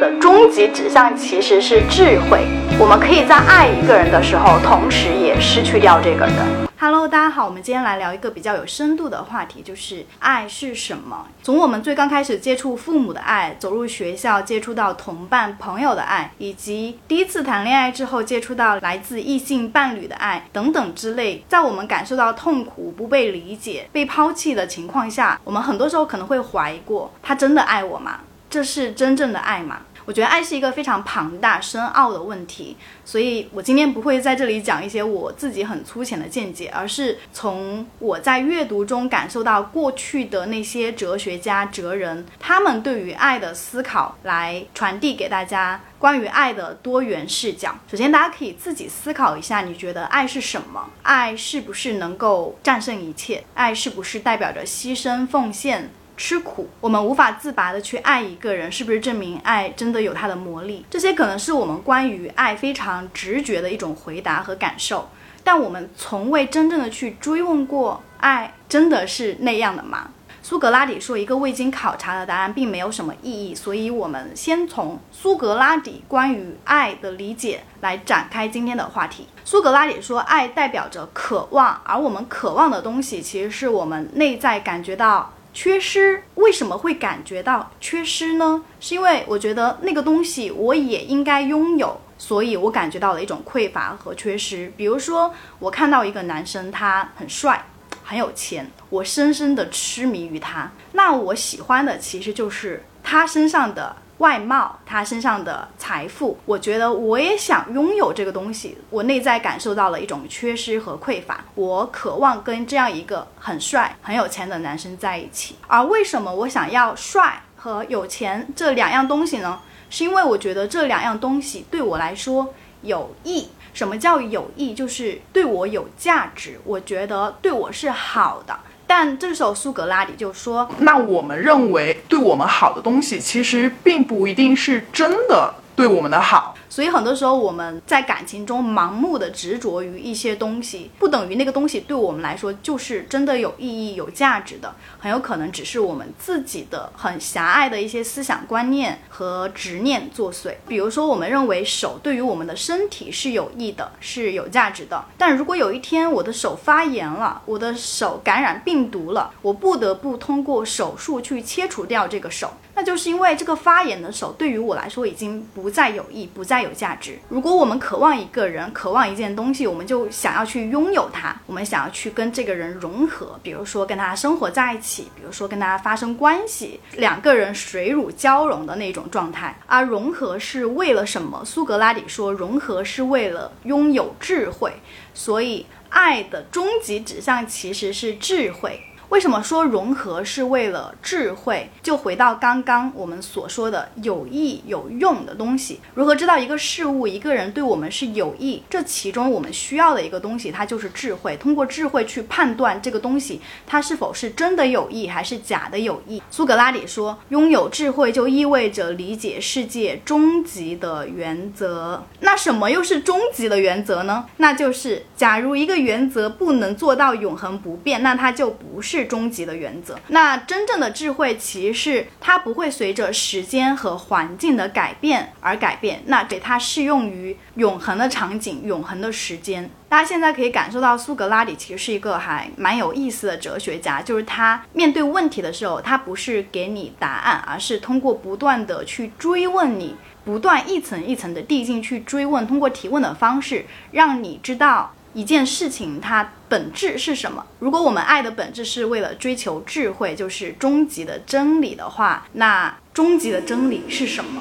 的终极指向其实是智慧。我们可以在爱一个人的时候，同时也失去掉这个人。Hello，大家好，我们今天来聊一个比较有深度的话题，就是爱是什么。从我们最刚开始接触父母的爱，走入学校接触到同伴朋友的爱，以及第一次谈恋爱之后接触到来自异性伴侣的爱等等之类，在我们感受到痛苦、不被理解、被抛弃的情况下，我们很多时候可能会怀疑过：他真的爱我吗？这是真正的爱吗？我觉得爱是一个非常庞大、深奥的问题，所以我今天不会在这里讲一些我自己很粗浅的见解，而是从我在阅读中感受到过去的那些哲学家、哲人他们对于爱的思考，来传递给大家关于爱的多元视角。首先，大家可以自己思考一下，你觉得爱是什么？爱是不是能够战胜一切？爱是不是代表着牺牲、奉献？吃苦，我们无法自拔的去爱一个人，是不是证明爱真的有它的魔力？这些可能是我们关于爱非常直觉的一种回答和感受，但我们从未真正的去追问过，爱真的是那样的吗？苏格拉底说，一个未经考察的答案并没有什么意义，所以我们先从苏格拉底关于爱的理解来展开今天的话题。苏格拉底说，爱代表着渴望，而我们渴望的东西，其实是我们内在感觉到。缺失为什么会感觉到缺失呢？是因为我觉得那个东西我也应该拥有，所以我感觉到了一种匮乏和缺失。比如说，我看到一个男生，他很帅，很有钱，我深深的痴迷于他，那我喜欢的其实就是他身上的。外貌，他身上的财富，我觉得我也想拥有这个东西。我内在感受到了一种缺失和匮乏，我渴望跟这样一个很帅、很有钱的男生在一起。而为什么我想要帅和有钱这两样东西呢？是因为我觉得这两样东西对我来说有益。什么叫有益？就是对我有价值，我觉得对我是好的。但这时候苏格拉底就说：“那我们认为对我们好的东西，其实并不一定是真的对我们的好。”所以很多时候我们在感情中盲目的执着于一些东西，不等于那个东西对我们来说就是真的有意义、有价值的，很有可能只是我们自己的很狭隘的一些思想观念和执念作祟。比如说，我们认为手对于我们的身体是有益的、是有价值的，但如果有一天我的手发炎了，我的手感染病毒了，我不得不通过手术去切除掉这个手。那就是因为这个发言的手对于我来说已经不再有益，不再有价值。如果我们渴望一个人，渴望一件东西，我们就想要去拥有它，我们想要去跟这个人融合，比如说跟他生活在一起，比如说跟他发生关系，两个人水乳交融的那种状态。而融合是为了什么？苏格拉底说，融合是为了拥有智慧。所以，爱的终极指向其实是智慧。为什么说融合是为了智慧？就回到刚刚我们所说的有益有用的东西，如何知道一个事物、一个人对我们是有益？这其中我们需要的一个东西，它就是智慧。通过智慧去判断这个东西，它是否是真的有益还是假的有益。苏格拉底说，拥有智慧就意味着理解世界终极的原则。那什么又是终极的原则呢？那就是假如一个原则不能做到永恒不变，那它就不是。终极的原则。那真正的智慧，其实是它不会随着时间和环境的改变而改变。那给它适用于永恒的场景、永恒的时间。大家现在可以感受到，苏格拉底其实是一个还蛮有意思的哲学家。就是他面对问题的时候，他不是给你答案，而是通过不断的去追问你，不断一层一层的递进去追问，通过提问的方式，让你知道。一件事情它本质是什么？如果我们爱的本质是为了追求智慧，就是终极的真理的话，那终极的真理是什么？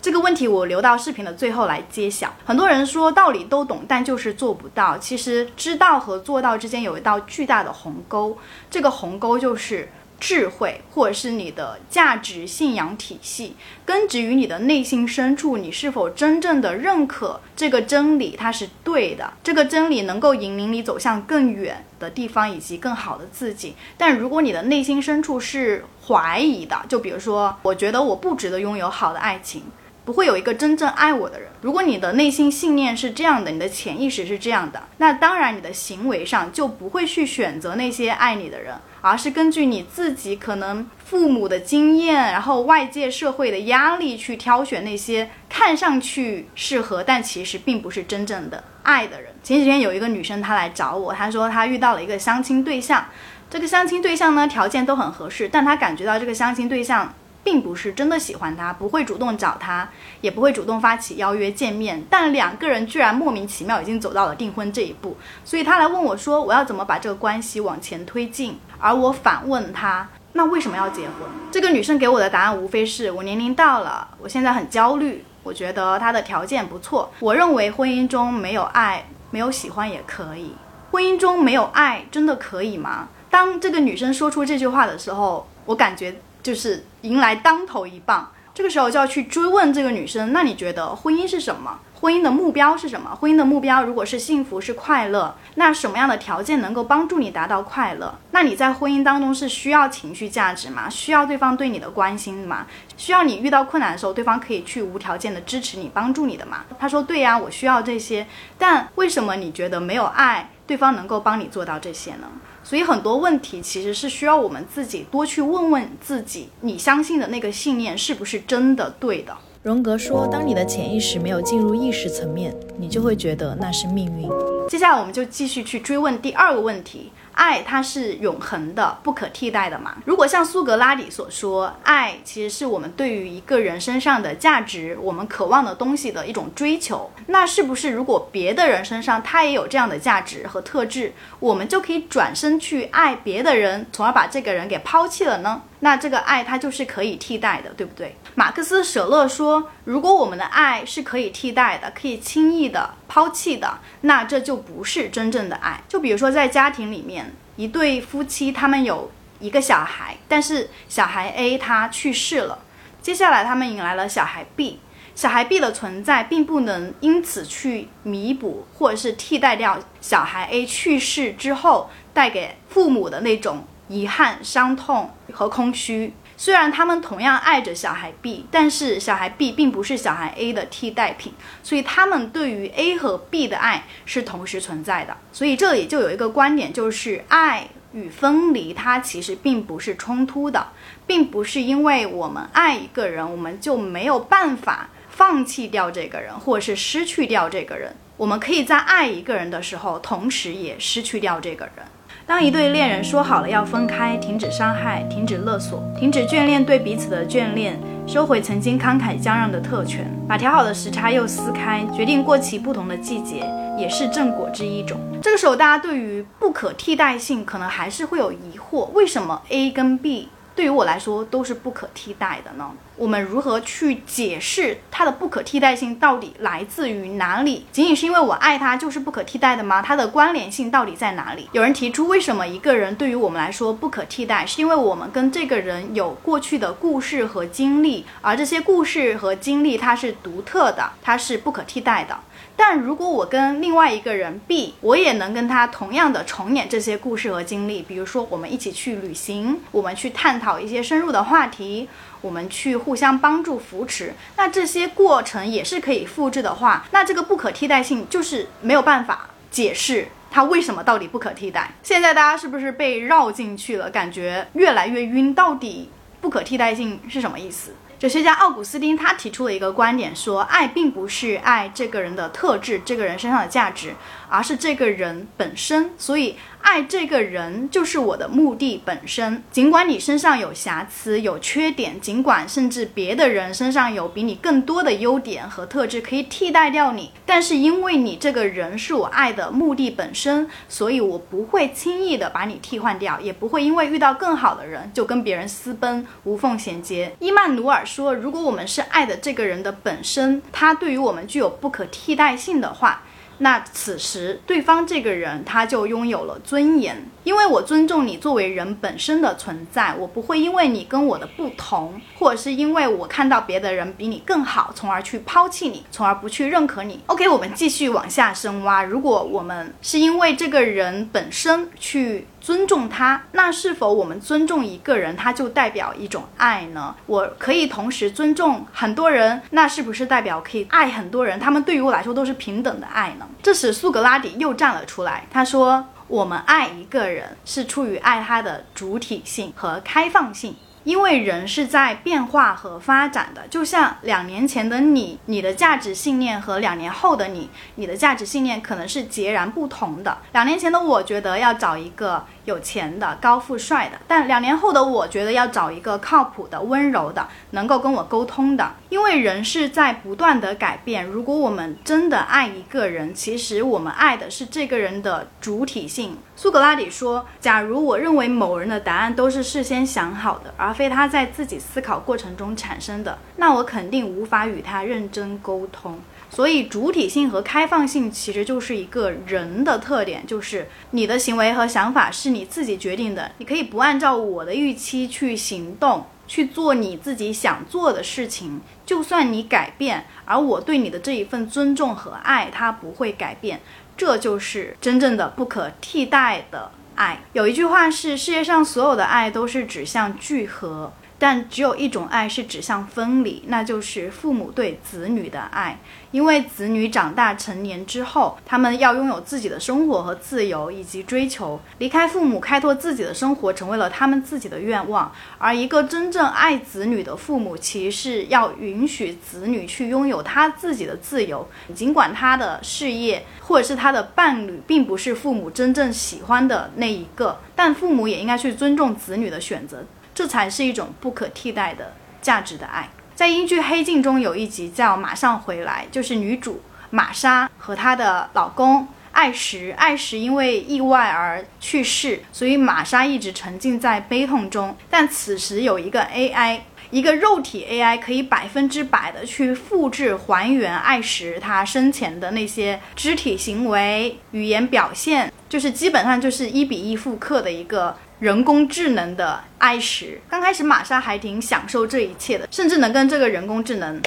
这个问题我留到视频的最后来揭晓。很多人说道理都懂，但就是做不到。其实知道和做到之间有一道巨大的鸿沟，这个鸿沟就是。智慧，或者是你的价值信仰体系，根植于你的内心深处，你是否真正的认可这个真理？它是对的，这个真理能够引领你走向更远的地方以及更好的自己。但如果你的内心深处是怀疑的，就比如说，我觉得我不值得拥有好的爱情，不会有一个真正爱我的人。如果你的内心信念是这样的，你的潜意识是这样的，那当然你的行为上就不会去选择那些爱你的人，而是根据你自己可能父母的经验，然后外界社会的压力去挑选那些看上去适合，但其实并不是真正的爱的人。前几天有一个女生她来找我，她说她遇到了一个相亲对象，这个相亲对象呢条件都很合适，但她感觉到这个相亲对象。并不是真的喜欢他，不会主动找他，也不会主动发起邀约见面。但两个人居然莫名其妙已经走到了订婚这一步，所以他来问我说：“我要怎么把这个关系往前推进？”而我反问他：“那为什么要结婚？”这个女生给我的答案无非是我年龄到了，我现在很焦虑，我觉得他的条件不错。我认为婚姻中没有爱，没有喜欢也可以。婚姻中没有爱，真的可以吗？当这个女生说出这句话的时候，我感觉。就是迎来当头一棒，这个时候就要去追问这个女生，那你觉得婚姻是什么？婚姻的目标是什么？婚姻的目标如果是幸福是快乐，那什么样的条件能够帮助你达到快乐？那你在婚姻当中是需要情绪价值吗？需要对方对你的关心吗？需要你遇到困难的时候，对方可以去无条件的支持你、帮助你的吗？他说对呀，我需要这些，但为什么你觉得没有爱，对方能够帮你做到这些呢？所以很多问题其实是需要我们自己多去问问自己，你相信的那个信念是不是真的对的？荣格说，当你的潜意识没有进入意识层面，你就会觉得那是命运。接下来我们就继续去追问第二个问题。爱它是永恒的、不可替代的嘛？如果像苏格拉底所说，爱其实是我们对于一个人身上的价值、我们渴望的东西的一种追求，那是不是如果别的人身上他也有这样的价值和特质，我们就可以转身去爱别的人，从而把这个人给抛弃了呢？那这个爱它就是可以替代的，对不对？马克思舍勒说，如果我们的爱是可以替代的、可以轻易的抛弃的，那这就不是真正的爱。就比如说在家庭里面，一对夫妻他们有一个小孩，但是小孩 A 他去世了，接下来他们迎来了小孩 B，小孩 B 的存在并不能因此去弥补或者是替代掉小孩 A 去世之后带给父母的那种。遗憾、伤痛和空虚。虽然他们同样爱着小孩 B，但是小孩 B 并不是小孩 A 的替代品，所以他们对于 A 和 B 的爱是同时存在的。所以这里就有一个观点，就是爱与分离，它其实并不是冲突的，并不是因为我们爱一个人，我们就没有办法放弃掉这个人，或者是失去掉这个人。我们可以在爱一个人的时候，同时也失去掉这个人。当一对恋人说好了要分开，停止伤害，停止勒索，停止眷恋对彼此的眷恋，收回曾经慷慨相让的特权，把调好的时差又撕开，决定过其不同的季节，也是正果之一种。这个时候，大家对于不可替代性可能还是会有疑惑：为什么 A 跟 B？对于我来说都是不可替代的呢。我们如何去解释它的不可替代性到底来自于哪里？仅仅是因为我爱他就是不可替代的吗？它的关联性到底在哪里？有人提出，为什么一个人对于我们来说不可替代？是因为我们跟这个人有过去的故事和经历，而这些故事和经历它是独特的，它是不可替代的。但如果我跟另外一个人 B，我也能跟他同样的重演这些故事和经历，比如说我们一起去旅行，我们去探讨一些深入的话题，我们去互相帮助扶持，那这些过程也是可以复制的话，那这个不可替代性就是没有办法解释它为什么到底不可替代。现在大家是不是被绕进去了？感觉越来越晕，到底不可替代性是什么意思？哲学家奥古斯丁他提出了一个观点，说爱并不是爱这个人的特质，这个人身上的价值，而是这个人本身。所以。爱这个人就是我的目的本身。尽管你身上有瑕疵、有缺点，尽管甚至别的人身上有比你更多的优点和特质可以替代掉你，但是因为你这个人是我爱的目的本身，所以我不会轻易的把你替换掉，也不会因为遇到更好的人就跟别人私奔，无缝衔接。伊曼努尔说，如果我们是爱的这个人的本身，他对于我们具有不可替代性的话。那此时，对方这个人他就拥有了尊严，因为我尊重你作为人本身的存在，我不会因为你跟我的不同，或者是因为我看到别的人比你更好，从而去抛弃你，从而不去认可你。OK，我们继续往下深挖。如果我们是因为这个人本身去。尊重他，那是否我们尊重一个人，他就代表一种爱呢？我可以同时尊重很多人，那是不是代表可以爱很多人？他们对于我来说都是平等的爱呢？这时苏格拉底又站了出来，他说：“我们爱一个人是出于爱他的主体性和开放性。”因为人是在变化和发展的，就像两年前的你，你的价值信念和两年后的你，你的价值信念可能是截然不同的。两年前的我觉得要找一个。有钱的、高富帅的，但两年后的我觉得要找一个靠谱的、温柔的、能够跟我沟通的。因为人是在不断的改变。如果我们真的爱一个人，其实我们爱的是这个人的主体性。苏格拉底说：“假如我认为某人的答案都是事先想好的，而非他在自己思考过程中产生的，那我肯定无法与他认真沟通。”所以，主体性和开放性其实就是一个人的特点，就是你的行为和想法是你自己决定的，你可以不按照我的预期去行动，去做你自己想做的事情。就算你改变，而我对你的这一份尊重和爱，它不会改变。这就是真正的不可替代的爱。有一句话是：世界上所有的爱都是指向聚合。但只有一种爱是指向分离，那就是父母对子女的爱。因为子女长大成年之后，他们要拥有自己的生活和自由以及追求，离开父母开拓自己的生活，成为了他们自己的愿望。而一个真正爱子女的父母，其实是要允许子女去拥有他自己的自由，尽管他的事业或者是他的伴侣并不是父母真正喜欢的那一个，但父母也应该去尊重子女的选择。这才是一种不可替代的价值的爱。在英剧《黑镜》中有一集叫《马上回来》，就是女主玛莎和她的老公艾什。艾什因为意外而去世，所以玛莎一直沉浸在悲痛中。但此时有一个 AI，一个肉体 AI，可以百分之百的去复制还原艾什他生前的那些肢体行为、语言表现，就是基本上就是一比一复刻的一个。人工智能的爱时，刚开始玛莎还挺享受这一切的，甚至能跟这个人工智能，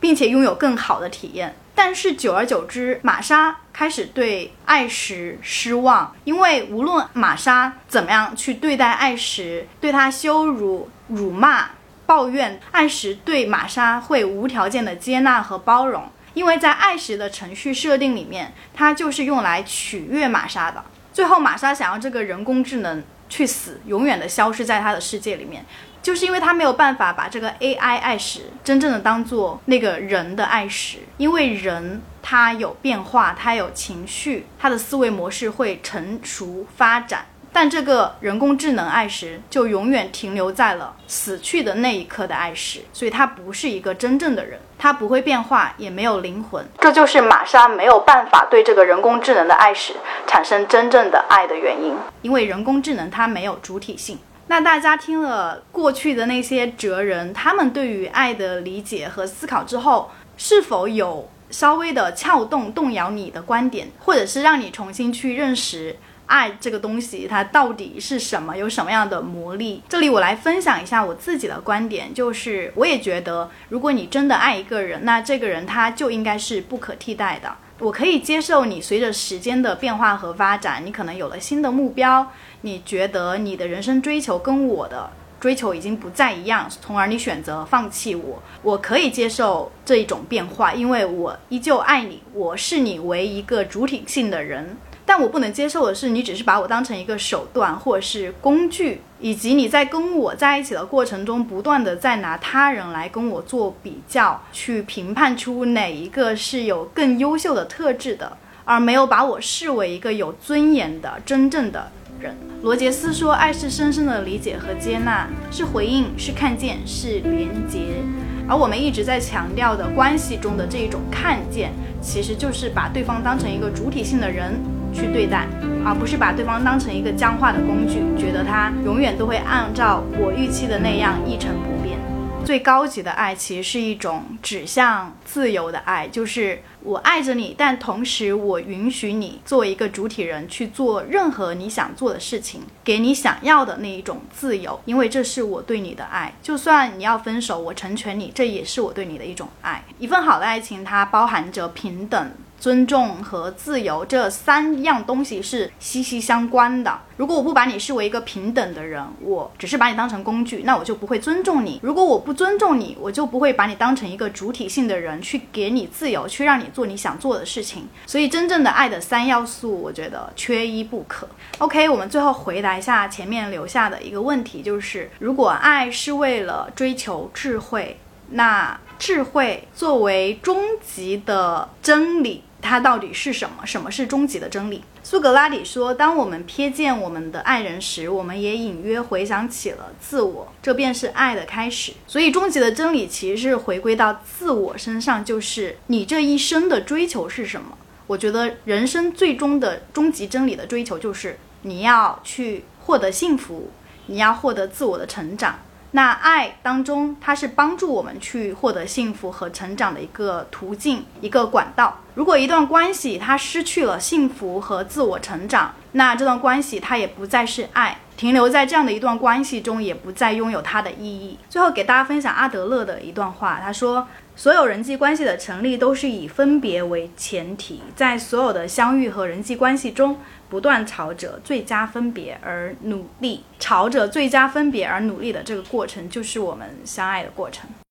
并且拥有更好的体验。但是久而久之，玛莎开始对爱时失望，因为无论玛莎怎么样去对待爱时，对他羞辱、辱骂、抱怨，爱时对玛莎会无条件的接纳和包容，因为在爱时的程序设定里面，它就是用来取悦玛莎的。最后，玛莎想要这个人工智能。去死，永远的消失在他的世界里面，就是因为他没有办法把这个 AI 爱时真正的当做那个人的爱时，因为人他有变化，他有情绪，他的思维模式会成熟发展。但这个人工智能爱时就永远停留在了死去的那一刻的爱时，所以它不是一个真正的人，它不会变化，也没有灵魂。这就是玛莎没有办法对这个人工智能的爱时产生真正的爱的原因，因为人工智能它没有主体性。那大家听了过去的那些哲人他们对于爱的理解和思考之后，是否有稍微的撬动、动摇你的观点，或者是让你重新去认识？爱这个东西，它到底是什么？有什么样的魔力？这里我来分享一下我自己的观点，就是我也觉得，如果你真的爱一个人，那这个人他就应该是不可替代的。我可以接受你随着时间的变化和发展，你可能有了新的目标，你觉得你的人生追求跟我的追求已经不再一样，从而你选择放弃我。我可以接受这一种变化，因为我依旧爱你，我视你为一个主体性的人。但我不能接受的是，你只是把我当成一个手段或者是工具，以及你在跟我在一起的过程中，不断的在拿他人来跟我做比较，去评判出哪一个是有更优秀的特质的，而没有把我视为一个有尊严的真正的人。罗杰斯说：“爱是深深的理解和接纳，是回应，是看见，是连接。”而我们一直在强调的关系中的这一种看见，其实就是把对方当成一个主体性的人。去对待，而不是把对方当成一个僵化的工具，觉得他永远都会按照我预期的那样一成不变。最高级的爱其实是一种指向自由的爱，就是我爱着你，但同时我允许你作为一个主体人去做任何你想做的事情，给你想要的那一种自由，因为这是我对你的爱。就算你要分手，我成全你，这也是我对你的一种爱。一份好的爱情，它包含着平等。尊重和自由这三样东西是息息相关的。如果我不把你视为一个平等的人，我只是把你当成工具，那我就不会尊重你。如果我不尊重你，我就不会把你当成一个主体性的人，去给你自由，去让你做你想做的事情。所以，真正的爱的三要素，我觉得缺一不可。OK，我们最后回答一下前面留下的一个问题，就是如果爱是为了追求智慧，那智慧作为终极的真理，它到底是什么？什么是终极的真理？苏格拉底说：“当我们瞥见我们的爱人时，我们也隐约回想起了自我，这便是爱的开始。所以，终极的真理其实是回归到自我身上，就是你这一生的追求是什么？我觉得人生最终的终极真理的追求，就是你要去获得幸福，你要获得自我的成长。”那爱当中，它是帮助我们去获得幸福和成长的一个途径、一个管道。如果一段关系它失去了幸福和自我成长，那这段关系它也不再是爱，停留在这样的一段关系中，也不再拥有它的意义。最后给大家分享阿德勒的一段话，他说：“所有人际关系的成立都是以分别为前提，在所有的相遇和人际关系中。”不断朝着最佳分别而努力，朝着最佳分别而努力的这个过程，就是我们相爱的过程。